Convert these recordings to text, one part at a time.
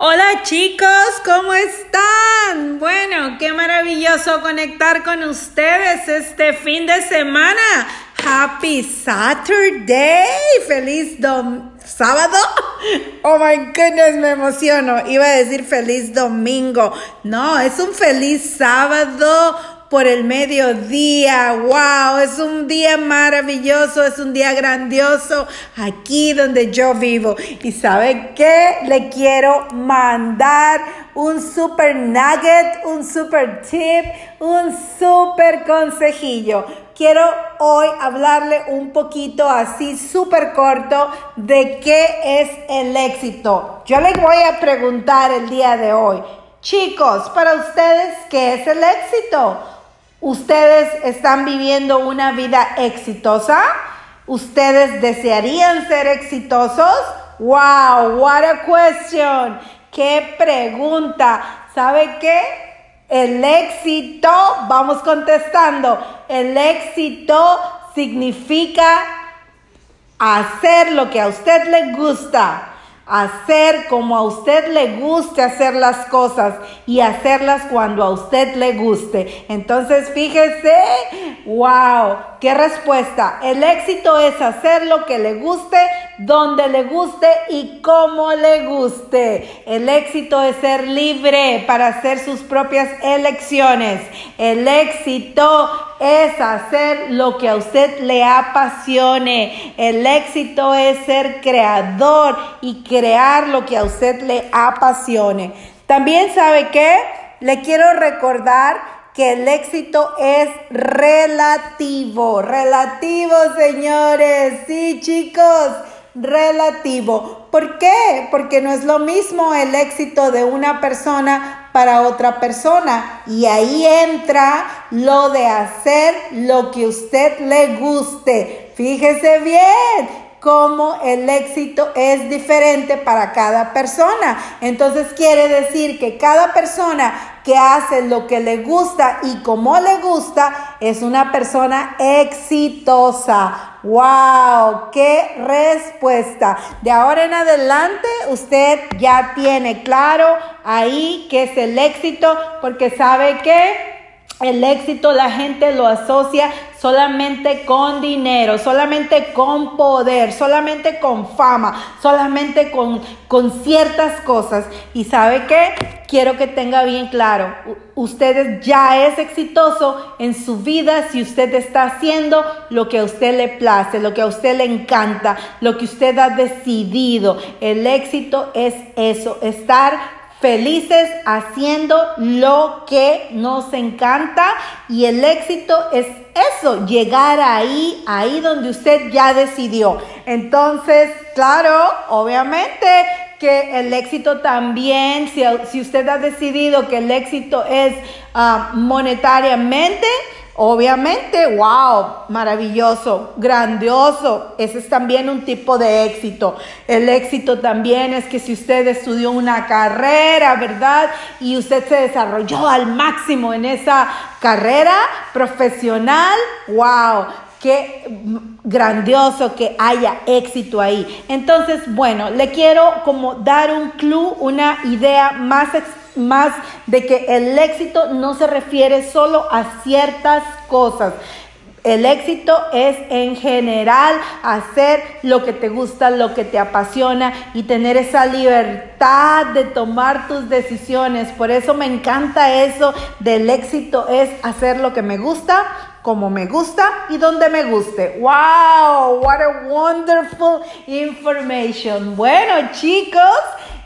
Hola chicos, ¿cómo están? Bueno, qué maravilloso conectar con ustedes este fin de semana. Happy Saturday. Feliz dom sábado. Oh my goodness, me emociono. Iba a decir feliz domingo. No, es un feliz sábado por el mediodía. ¡Wow! Es un día maravilloso, es un día grandioso aquí donde yo vivo. ¿Y sabe qué? Le quiero mandar un super nugget, un super tip, un super consejillo. Quiero hoy hablarle un poquito así súper corto de qué es el éxito. Yo le voy a preguntar el día de hoy. Chicos, para ustedes, ¿qué es el éxito? ¿Ustedes están viviendo una vida exitosa? ¿Ustedes desearían ser exitosos? ¡Wow! ¡What a question! ¡Qué pregunta! ¿Sabe qué? El éxito, vamos contestando, el éxito significa hacer lo que a usted le gusta hacer como a usted le guste hacer las cosas y hacerlas cuando a usted le guste. Entonces, fíjese, wow, qué respuesta. El éxito es hacer lo que le guste, donde le guste y como le guste. El éxito es ser libre para hacer sus propias elecciones. El éxito es hacer lo que a usted le apasione. El éxito es ser creador y crear lo que a usted le apasione. También sabe que le quiero recordar que el éxito es relativo. Relativo, señores. Sí, chicos relativo. ¿Por qué? Porque no es lo mismo el éxito de una persona para otra persona. Y ahí entra lo de hacer lo que usted le guste. Fíjese bien cómo el éxito es diferente para cada persona. Entonces quiere decir que cada persona que hace lo que le gusta y como le gusta es una persona exitosa. ¡Wow! ¡Qué respuesta! De ahora en adelante usted ya tiene claro ahí qué es el éxito porque sabe que el éxito la gente lo asocia solamente con dinero, solamente con poder, solamente con fama, solamente con, con ciertas cosas. Y sabe qué? Quiero que tenga bien claro, usted ya es exitoso en su vida si usted está haciendo lo que a usted le place, lo que a usted le encanta, lo que usted ha decidido. El éxito es eso, estar felices haciendo lo que nos encanta y el éxito es eso, llegar ahí, ahí donde usted ya decidió. Entonces, claro, obviamente que el éxito también, si, si usted ha decidido que el éxito es ah, monetariamente, Obviamente, wow, maravilloso, grandioso. Ese es también un tipo de éxito. El éxito también es que si usted estudió una carrera, ¿verdad? Y usted se desarrolló al máximo en esa carrera profesional, wow. Qué grandioso que haya éxito ahí. Entonces, bueno, le quiero como dar un clue, una idea más más de que el éxito no se refiere solo a ciertas cosas. El éxito es en general hacer lo que te gusta, lo que te apasiona y tener esa libertad de tomar tus decisiones. Por eso me encanta eso del éxito es hacer lo que me gusta, como me gusta y donde me guste. ¡Wow! What a wonderful information. Bueno, chicos,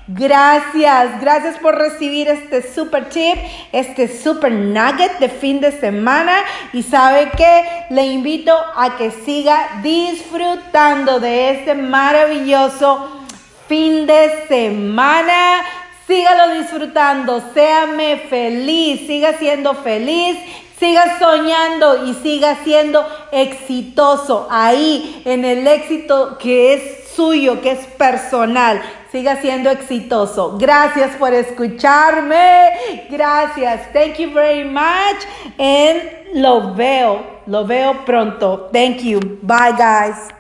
Gracias, gracias por recibir este super tip, este super nugget de fin de semana. Y sabe que le invito a que siga disfrutando de este maravilloso fin de semana. Sígalo disfrutando, séame feliz, siga siendo feliz, siga soñando y siga siendo exitoso ahí en el éxito que es suyo, que es personal siga siendo exitoso. Gracias por escucharme. Gracias. Thank you very much. And lo veo, lo veo pronto. Thank you. Bye guys.